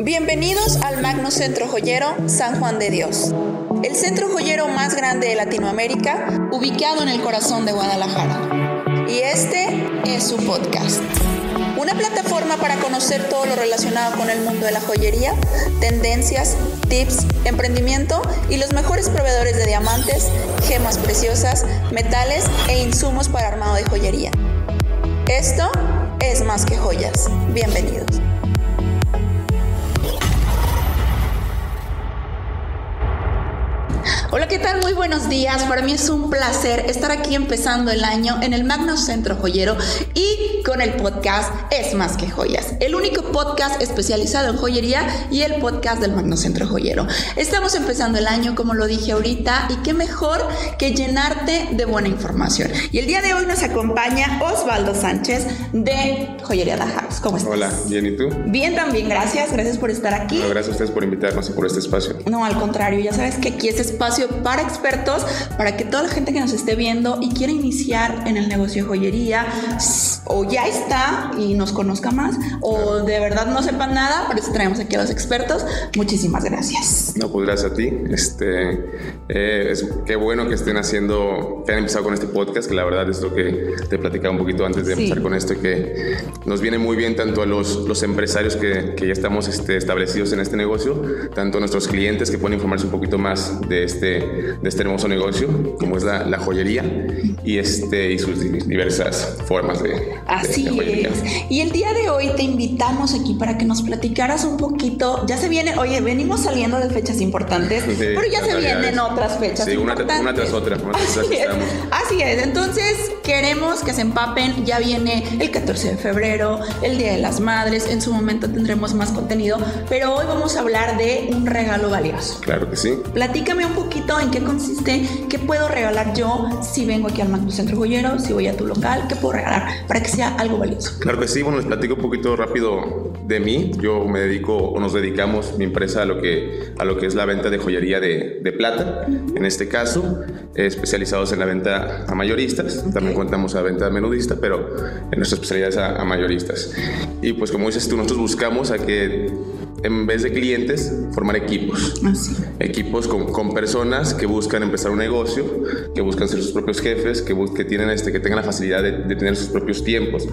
Bienvenidos al Magno Centro Joyero San Juan de Dios, el centro joyero más grande de Latinoamérica, ubicado en el corazón de Guadalajara. Y este es su podcast. Una plataforma para conocer todo lo relacionado con el mundo de la joyería, tendencias, tips, emprendimiento y los mejores proveedores de diamantes, gemas preciosas, metales e insumos para armado de joyería. Esto es más que joyas. Bienvenidos. Hola, ¿qué tal? Muy buenos días. Para mí es un placer estar aquí empezando el año en el Magno Centro Joyero y con el podcast Es más que joyas, el único podcast especializado en joyería y el podcast del Magno Centro Joyero. Estamos empezando el año, como lo dije ahorita, y qué mejor que llenarte de buena información. Y el día de hoy nos acompaña Osvaldo Sánchez de Joyería La House. ¿Cómo estás? Hola, bien, ¿y tú? Bien, también, gracias. Gracias por estar aquí. No, gracias a ustedes por invitarnos y por este espacio. No, al contrario, ya sabes que aquí es espacio para expertos, para que toda la gente que nos esté viendo y quiera iniciar en el negocio de joyería, o ya está y nos conozca más, o de verdad no sepan nada, por eso traemos aquí a los expertos. Muchísimas gracias. No, pues gracias a ti. Este, eh, es, qué bueno que estén haciendo, que han empezado con este podcast, que la verdad es lo que te platicaba un poquito antes de empezar con esto, que nos viene muy bien tanto a los, los empresarios que, que ya estamos este, establecidos en este negocio, tanto a nuestros clientes que pueden informarse un poquito más de este de, este hermoso negocio, como es la, la, joyería y, este, y sus diversas formas de, Así es. Y el día de hoy te invitamos aquí para que nos platicaras un poquito. Ya se viene, oye, venimos saliendo de fechas importantes, pero ya se vienen otras fechas. Sí, una, una, tras otra. Así, es. Así es. Entonces, queremos que se empapen. Ya viene el 14 de febrero, el Día de las Madres. En su momento tendremos más contenido, pero hoy vamos a hablar de un regalo valioso. Claro que sí. Platícame un poquito en qué consiste, qué puedo regalar yo si vengo aquí al Magno Centro Joyero, si voy a tu local, qué puedo regalar para que sea algo valioso. Claro que sí, bueno, les platico un poquito rápido de mí. Yo me dedico o nos dedicamos mi empresa a lo que, a lo que es la venta de joyería de, de plata, en este caso, especializados en la venta a mayoristas. También contamos a venta menudista, pero en nuestra especialidad es a, a mayoristas. Y pues como dices tú, nosotros buscamos a que en vez de clientes, formar equipos. Así. Equipos con, con, personas que buscan empezar un negocio, que buscan ser sus propios jefes, que, que, tienen este, que tengan la facilidad de, de tener sus propios tiempos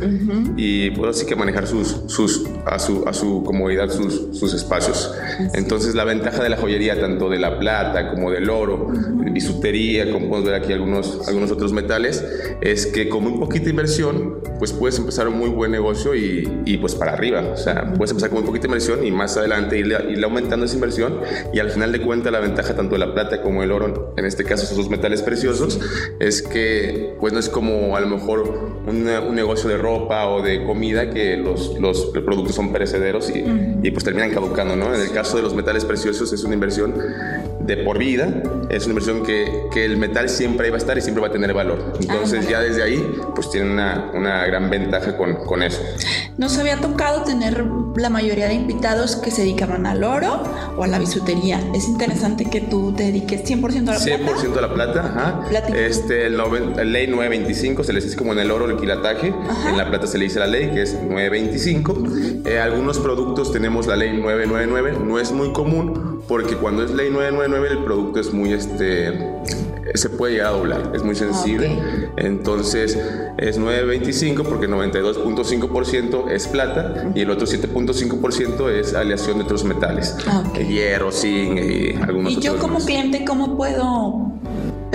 y pues así que manejar sus, sus, a, su, a su comodidad sus, sus espacios. Así. Entonces la ventaja de la joyería, tanto de la plata como del oro, bisutería, como podemos ver aquí algunos, algunos otros metales, es que con muy poquita inversión, pues puedes empezar un muy buen negocio y, y pues para arriba. O sea, puedes empezar con muy poquita inversión y más adelante irle, irle, aumentando esa inversión y al final de cuentas la ventaja tanto de la plata como el oro, en este caso esos dos metales preciosos, es que pues no es como a lo mejor un, un negocio de ropa o de comida que los, los productos son perecederos y, uh -huh. y, pues terminan caducando, ¿no? En el caso de los metales preciosos es una inversión de por vida, es una inversión que, que el metal siempre va a estar y siempre va a tener valor. Entonces ya desde ahí pues tienen una, una gran ventaja con, con eso. Nos había tocado tener la mayoría de invitados que se dedicaban al oro o a la bisutería. Es interesante que tú te dediques 100% a la plata. 100% a la plata, ajá. Este, el, el, ley 925 se les dice como en el oro el quilataje, ajá. en la plata se le dice la ley que es 925. Eh, algunos productos tenemos la ley 999, no es muy común porque cuando es ley 999 el producto es muy este se puede llegar a doblar, es muy sensible. Okay. Entonces es 9.25 porque 92.5% es plata y el otro 7.5% es aleación de otros metales, okay. hierro, zinc y algunos ¿Y yo como cliente cómo puedo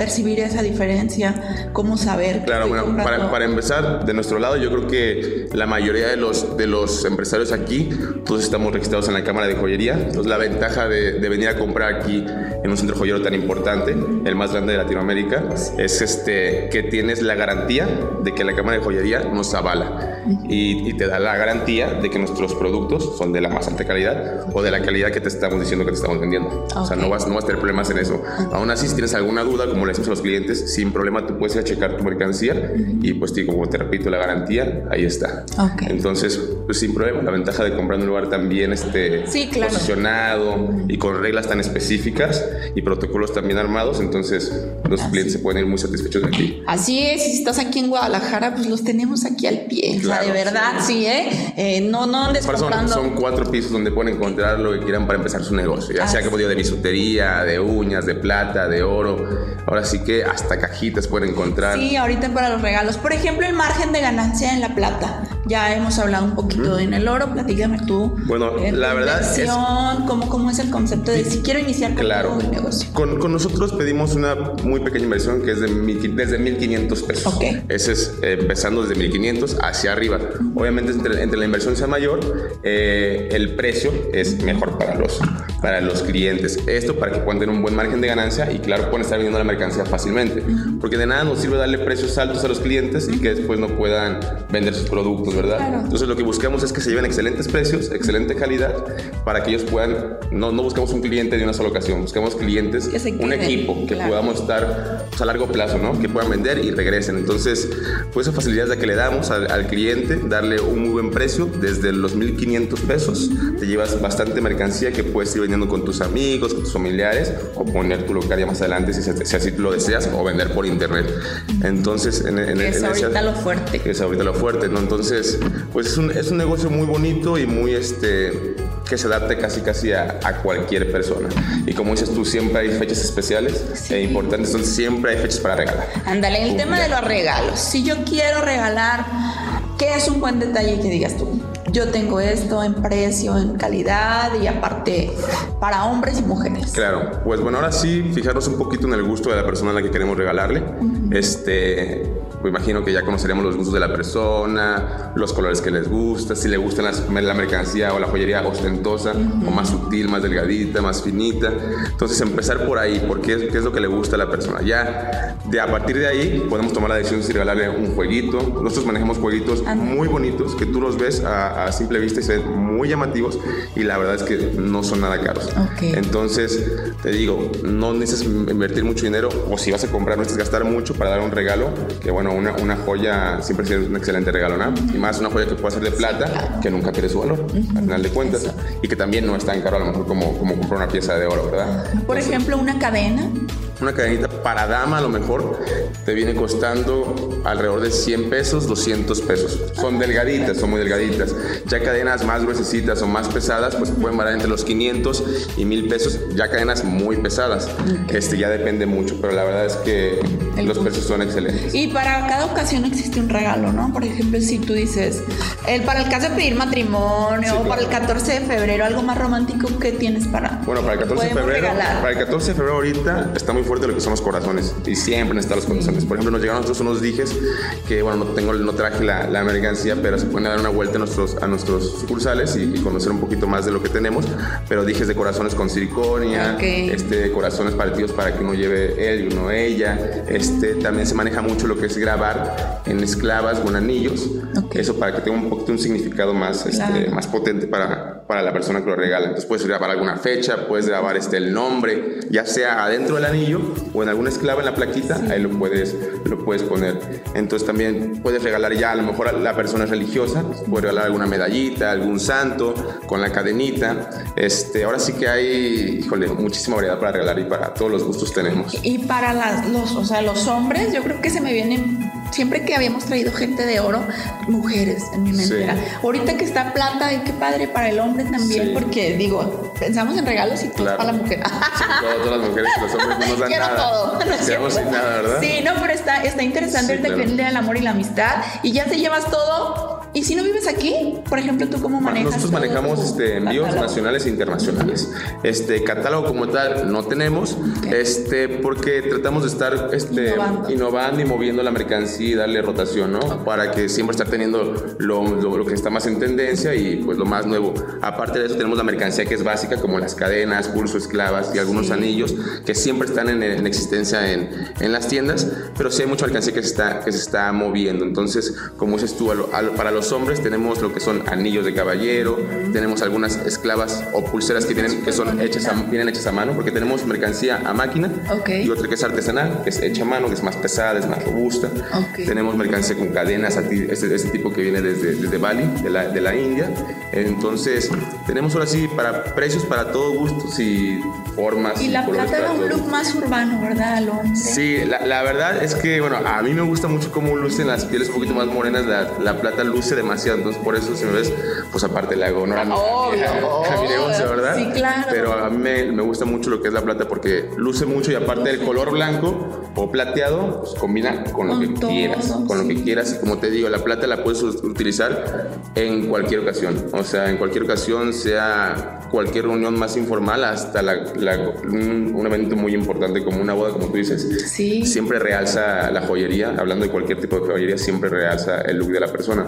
percibir esa diferencia? ¿Cómo saber? Claro, bueno, para, para, empezar, de nuestro lado, yo creo que la mayoría de los, de los empresarios aquí, todos estamos registrados en la Cámara de Joyería. Entonces, la ventaja de, de venir a comprar aquí en un centro joyero tan importante, el más grande de Latinoamérica, es este, que tienes la garantía de que la Cámara de Joyería nos avala y, y te da la garantía de que nuestros productos son de la más alta calidad o de la calidad que te estamos diciendo que te estamos vendiendo. Okay. O sea, no vas, no vas a tener problemas en eso. Aún así, si tienes alguna duda, como a los clientes, sin problema tú puedes ir a checar tu mercancía uh -huh. y pues como te repito, la garantía ahí está. Okay. Entonces, pues sin problema. La ventaja de comprar en un lugar también este, posicionado y con reglas tan específicas y protocolos también armados, entonces los clientes se pueden ir muy satisfechos de aquí. Así es, si estás aquí en Guadalajara, pues los tenemos aquí al pie. o sea, de verdad, sí, ¿eh? ¿eh? no, no andes comprando. Son, cuatro pisos donde pueden encontrar lo que quieran para empezar su negocio, ya sea que podido de bisutería, de uñas, de plata, de oro. Ahora sí que hasta cajitas pueden encontrar. Sí, ahorita para los regalos. Por ejemplo, el margen de ganancia en la plata. Ya hemos hablado un poquito en el oro, platícame tú. Bueno, la verdad es... ¿cómo, ¿Cómo es el concepto de si quiero iniciar con claro. un negocio? Con, con, nosotros pedimos una muy pequeña inversión que es de desde 1.500 pesos. Ok. Ese es eh, empezando desde 1.500 hacia arriba. Obviamente entre, entre, la inversión sea mayor, eh, el precio es mejor para los, para los clientes. Esto para que puedan tener un buen margen de ganancia y claro, pueden estar vendiendo la mercancía fácilmente. Porque de nada nos sirve darle precios altos a los clientes y que después no puedan vender sus productos, ¿verdad? Entonces lo que buscamos es que se lleven excelentes precios, excelente calidad, para que ellos puedan, no, no buscamos un cliente de una sola ocasión, buscamos clientes, un equipo que podamos estar pues, a largo plazo, ¿no? Que puedan vender y regresen. Entonces, pues esa facilidad es la que le damos al, cliente, darle un muy buen precio, desde los 1.500 pesos, te llevas bastante mercancía que puedes ir vendiendo con tus amigos, con tus familiares, o poner tu local ya más adelante si, si así lo deseas, o vender por internet. Entonces, en, en, es ahorita lo fuerte. Es ahorita lo fuerte, ¿no? Entonces, pues es un, es un negocio muy bonito y muy este que se adapte casi casi a, cualquier persona. Y como dices tú, siempre hay fechas especiales e importantes, entonces siempre hay fechas para regalar. Ándale, el tema de los regalos. Si yo quiero regalar, ¿qué es un buen detalle que digas tú? Yo tengo esto en precio, en calidad y aparte para hombres y mujeres. Claro, pues bueno, ahora sí, fijarnos un poquito en el gusto de la persona a la que queremos regalarle. Este, pues imagino que ya conoceríamos los gustos de la persona, los colores que les gusta, si le gusta la mercancía o la joyería ostentosa o más sutil, más delgadita, más finita. Entonces empezar por ahí, porque es, qué es lo que le gusta a la persona. Ya de a partir de ahí podemos tomar la decisión de si regalarle un jueguito. Nosotros manejamos jueguitos muy bonitos que tú los ves a a simple vista y se ven muy llamativos y la verdad es que no son nada caros. Entonces, te digo, no necesitas invertir mucho dinero o si vas a comprar, no necesitas gastar mucho para dar un regalo, que bueno, una, una joya siempre es un excelente regalo, ¿no? Y más una joya que puede ser de plata, que nunca pierde su valor, al final de cuentas, y que también no es tan caro a lo mejor como, como comprar una pieza de oro, ¿verdad? Por ejemplo, una cadena una cadenita para dama a lo mejor te viene costando alrededor de 100 pesos, 200 pesos. Son delgaditas, son muy delgaditas. Ya cadenas más gruesecitas o más pesadas, pues pueden variar entre los 500 y 1000 pesos. Ya cadenas muy pesadas. Este ya depende mucho, pero la verdad es que los precios son excelentes. Y para cada ocasión existe un regalo, ¿no? Por ejemplo, si tú dices, el, para el caso de pedir matrimonio o para el 14 de febrero, algo más romántico, ¿qué tienes para? Bueno, para el 14 de febrero, para el 14 de febrero ahorita está muy fuerte lo que son los corazones y siempre necesitan los corazones. Por ejemplo, nos llegaron a nosotros unos dijes que, bueno, no, tengo, no traje la, la mercancía, pero se pueden dar una vuelta a nuestros, a nuestros sucursales y, conocer un poquito más de lo que tenemos. Pero dijes de corazones con siliconia, este, corazones partidos para que uno lleve él y uno ella. Este, también se maneja mucho lo que es grabar en esclavas con anillos. Eso para que tenga un poquito un significado más, este, más potente para, para la persona que lo regala. Entonces puedes grabar alguna fecha, puedes grabar este, el nombre, ya sea adentro del anillo o en alguna esclava en la plaquita, ahí lo puedes, lo puedes poner. Entonces también puedes regalar ya, a lo mejor la persona es religiosa, puedes regalar alguna medallita, algún santo con la cadenita. Este, ahora sí que hay, híjole, muchísima variedad para regalar y para todos los gustos tenemos. Y para las, los, o sea, los hombres, yo creo que se me vienen siempre que habíamos traído gente de oro, mujeres en mi mente. Ahorita que está plata, y qué padre para el hombre también, porque digo, pensamos en regalos y todo para la mujer. Sí, todas las mujeres, los hombres no nos dan Quiero nada. todo. No sin nada, ¿verdad? Sí, no, pero está, está interesante el claro. el amor y la amistad y ya te llevas todo. Y si no vives aquí, por ejemplo, ¿tú cómo manejas? Nosotros manejamos este, envíos nacionales e internacionales. Este catálogo como tal no tenemos, este, porque tratamos de estar este, innovando y moviendo la mercancía y darle rotación, ¿no? Para que siempre estar teniendo lo, lo, que está más en tendencia y pues lo más nuevo. Aparte de eso tenemos la mercancía que es básica como las cadenas, pulso, esclavas y algunos anillos que siempre están en, en existencia en, en, las tiendas, pero sí hay mucha mercancía que se está, que se está moviendo. Entonces, como dices tú, para los los hombres tenemos lo que son anillos de caballero, tenemos algunas esclavas o pulseras que vienen que son hechas a, vienen hechas a mano, porque tenemos mercancía a máquina y otra que es artesanal, que es hecha a mano, que es más pesada, es más robusta. Tenemos mercancía con cadenas, ese, ese tipo que viene desde, desde Bali, de la, de la India. Entonces, tenemos ahora sí para precios para todo gustos y formas. Y, la plata da un look más urbano, ¿verdad, Sí, la, la, verdad es que, bueno, a mí me gusta mucho cómo lucen las pieles un poquito más morenas. La, la plata luce demasiado, entonces por eso, si me ves, pues aparte le hago honor a, mi negocio, ¿verdad? Sí, claro. Pero a mí me, me, gusta mucho lo que es la plata porque luce mucho y aparte el color blanco o plateado, pues combina con, lo que quieras, con lo que quieras. Y como te digo, la plata la puedes utilizar en cualquier ocasión. O sea, en cualquier ocasión, sea cualquier reunión más informal hasta la, un, evento muy importante como una boda, como tú dices. Sí. Siempre realza la joyería, hablando de cualquier tipo de joyería, siempre realza el look de la persona,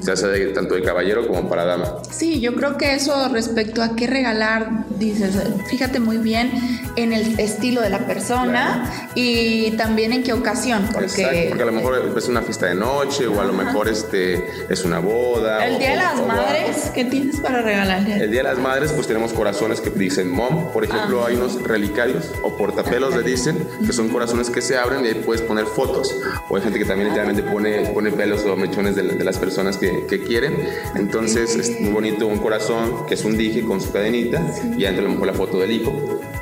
ya sea de, tanto de caballero como para dama. Sí, yo creo que eso respecto a qué regalar, dices, fíjate muy bien en el estilo de la persona y también en qué ocasión. Porque, porque a lo mejor es una fiesta de noche o a lo mejor este, es una boda. El Día de las Madres, ¿qué tienes para regalar? El Día de las Madres, pues tenemos corazones que dicen mom. Por ejemplo, ah. hay unos relicarios o portapelos, le dicen, que son corazones que se abren y ahí puedes poner fotos. O hay gente que también literalmente pone, pone pelos o mechones de, las personas que, que, quieren. Entonces es muy bonito un corazón que es un dije con su cadenita y adentro a lo mejor la foto del hijo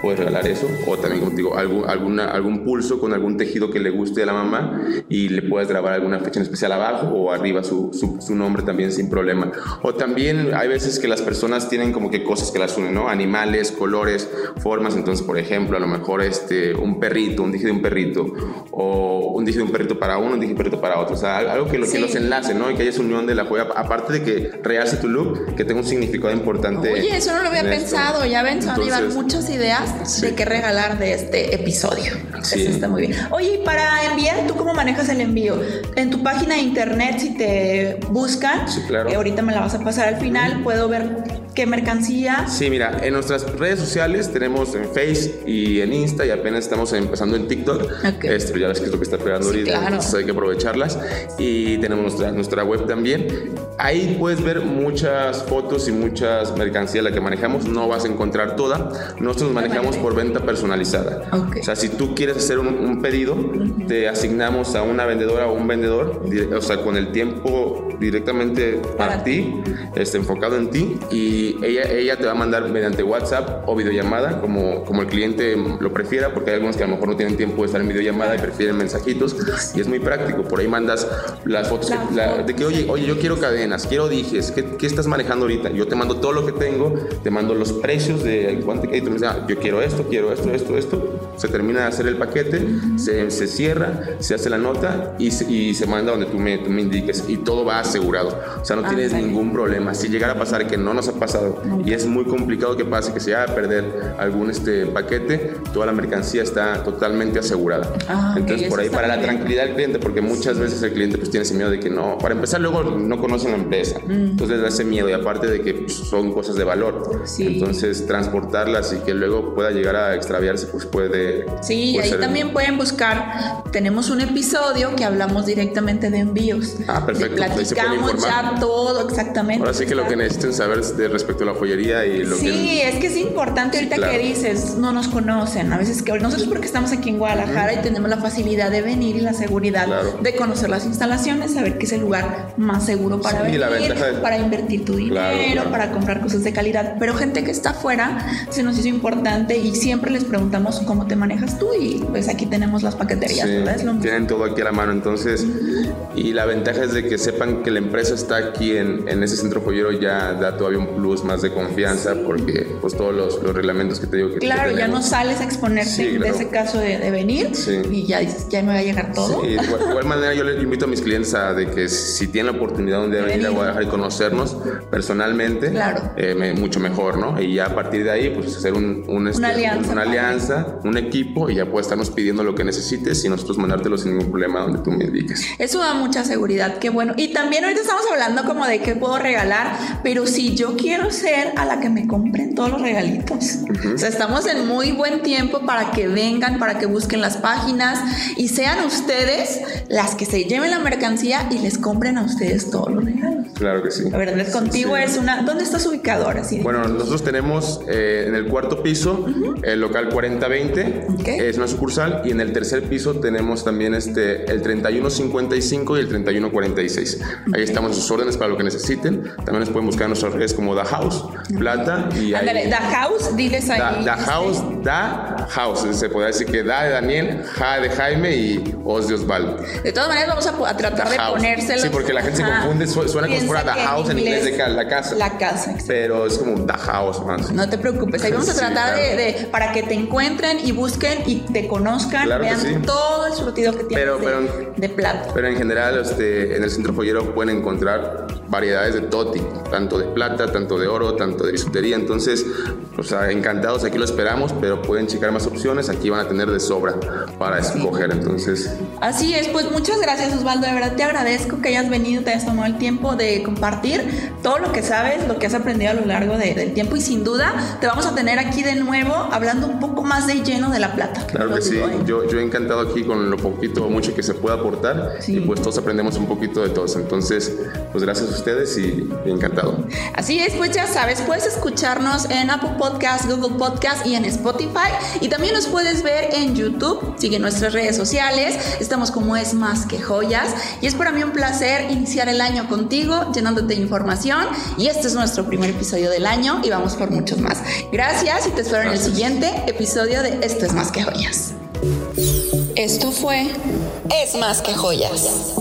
puedes regalar eso. O también, como digo, algún, alguna, algún pulso con algún tejido que le guste a la mamá y le puedes grabar alguna fecha en especial abajo o arriba su, su, nombre también sin problema. O también hay veces que las personas tienen como que cosas que las unen, ¿no? Animales, colores, formas. Entonces, por ejemplo, a lo mejor este, un perrito, un dije de un perrito, o un dije de un perrito para uno, un dije de un perrito para otro. O sea, algo que, lo, que los enlace, ¿no? Y que haya esa unión de la joya. Aparte de que realce tu look, que tenga un significado importante. Oye, eso no lo había pensado. Ya ven, a llevar muchas ideas de qué regalar de este episodio. Sí. Eso está muy bien. Oye, para enviar, ¿tú cómo manejas el envío? En tu página de internet, si te buscan, sí, claro. Eh, ahorita me la vas a pasar al final, puedo ver qué mercancía. Sí, mira, en nuestras redes sociales tenemos en Face y en Insta y apenas estamos empezando en TikTok. Esto ya ves que es lo que está pegando ahorita, entonces hay que aprovecharlas. Y tenemos nuestra, nuestra web también. Ahí puedes ver muchas fotos y muchas mercancías la que manejamos. No vas a encontrar toda. Nosotros manejamos por venta personalizada. O sea, si tú quieres hacer un, pedido, te asignamos a una vendedora o un vendedor, o sea, con el tiempo directamente para, ti, este, enfocado en ti y ella, ella te va a mandar mediante WhatsApp o videollamada, como, como el cliente lo prefiera, porque hay algunos que a lo mejor no tienen tiempo de estar en videollamada y prefieren mensajitos, y es muy práctico. Por ahí mandas las fotos de que, oye, oye, yo quiero cadenas, quiero dijes, ¿qué, ¿qué, estás manejando ahorita? Yo te mando todo lo que tengo, te mando los precios de cuánto y tú me dices, ah, yo quiero esto, quiero esto, esto, esto. Se termina de hacer el paquete, se, se cierra, se hace la nota y se, y se manda donde tú me, tú me indiques, y todo va asegurado. O sea, no ah, tienes ningún problema. Si llegara a pasar que no nos ha pasado, y es muy complicado que pase que se vaya a perder algún este paquete, toda la mercancía está totalmente asegurada. Ah, Entonces, por ahí para la tranquilidad del cliente, porque muchas veces el cliente pues tiene ese miedo de que no, para empezar luego no conocen la empresa, mm. entonces les da ese miedo y aparte de que pues, son cosas de valor, entonces transportarlas y que luego pueda llegar a extraviarse pues puede... Sí, ahí también pueden buscar, tenemos un episodio que hablamos directamente de envíos. Ah, perfecto. Platicamos ya todo exactamente. Ahora sí que lo que necesiten saber es de respecto a la joyería y lo sí, que... Sí, es que es importante ahorita que dices, no nos conocen. A veces que nosotros porque estamos aquí en Guadalajara y tenemos la facilidad de venir y la seguridad de conocer las instalaciones, saber que es el lugar más seguro para venir, para invertir tu dinero, para comprar cosas de calidad. Pero gente que está afuera se nos hizo importante y siempre les preguntamos cómo te manejas tú y pues aquí tenemos las paqueterías, tienen todo aquí a la mano, entonces, y la ventaja es de que sepan que la empresa está aquí en, en ese centro joyero ya da todavía un plus más de confianza porque pues todos los, los, reglamentos que te digo que Claro, ya no sales a exponerte de ese caso de, de venir y ya ya me va a llegar todo. de igual, manera yo le invito a mis clientes a de que si tienen la oportunidad de venir a Guadalajara y conocernos personalmente, claro. Eh, mucho mejor, ¿no? Y ya a partir de ahí pues hacer un, un una, este, alianza, una alianza, un equipo y ya puedes estarnos pidiendo lo que necesites y nosotros mandártelo sin ningún problema donde tú me indiques. Eso da mucha seguridad, qué bueno. Y también ahorita estamos hablando como de qué puedo regalar, pero si yo quiero ser a la que me compren todos los regalitos. O sea, estamos en muy buen tiempo para que vengan, para que busquen las páginas y sean ustedes las que se lleven la mercancía y les compren a ustedes todos los regalos. Claro que sí. La verdad, contigo es una. ¿Dónde estás ubicado ahora? Sí. Bueno, nosotros tenemos eh, en el cuarto piso el local 4020, es una sucursal, y en el tercer piso tenemos también este, el 3155 y el 3146. Ahí estamos a sus órdenes para lo que necesiten. También nos pueden buscar en nuestras redes como Da House, Plata y Ándale, Da House, diles ahí. Da, este. House, Da House. Se podría decir que Da de Daniel, Ja de Jaime y Os de Osvaldo. De todas maneras, vamos a, tratar de ponérselo. Sí, porque la gente se confunde, suena si fuera The House en inglés, de la casa. La casa, Pero es como The House más. No te preocupes, ahí vamos a tratar de, para que te encuentren y busquen y te conozcan, vean todo el surtido que tienes de, de, plata. Pero en general, este, en el centro joyero pueden encontrar variedades de todo tipo, tanto de plata, tanto de oro, tanto de bisutería. Entonces, o sea, encantados, aquí lo esperamos, pero pueden checar más opciones, aquí van a tener de sobra para escoger. Entonces, así es, pues muchas gracias Osvaldo, de verdad te agradezco que hayas venido, te hayas tomado el tiempo de compartir todo lo que sabes, lo que has aprendido a lo largo del tiempo. Y sin duda te vamos a tener aquí de nuevo hablando un poco más de lleno de la plata. Claro que sí, ¿eh? yo, yo he encantado aquí con lo poquito o mucho que se pueda aportar. Y pues todos aprendemos un poquito de todos. Entonces, pues gracias a ustedes y, encantado. Así es, pues ya sabes, puedes escucharnos en Apple Podcast, Google Podcast y en Spotify. Y también nos puedes ver en YouTube, sigue nuestras redes sociales, estamos como es más que joyas. Y es para mí un placer iniciar el año contigo llenándote de información y este es nuestro primer episodio del año y vamos por muchos más. Gracias y te espero en el siguiente episodio de Esto es más que joyas. Esto fue Es más que joyas.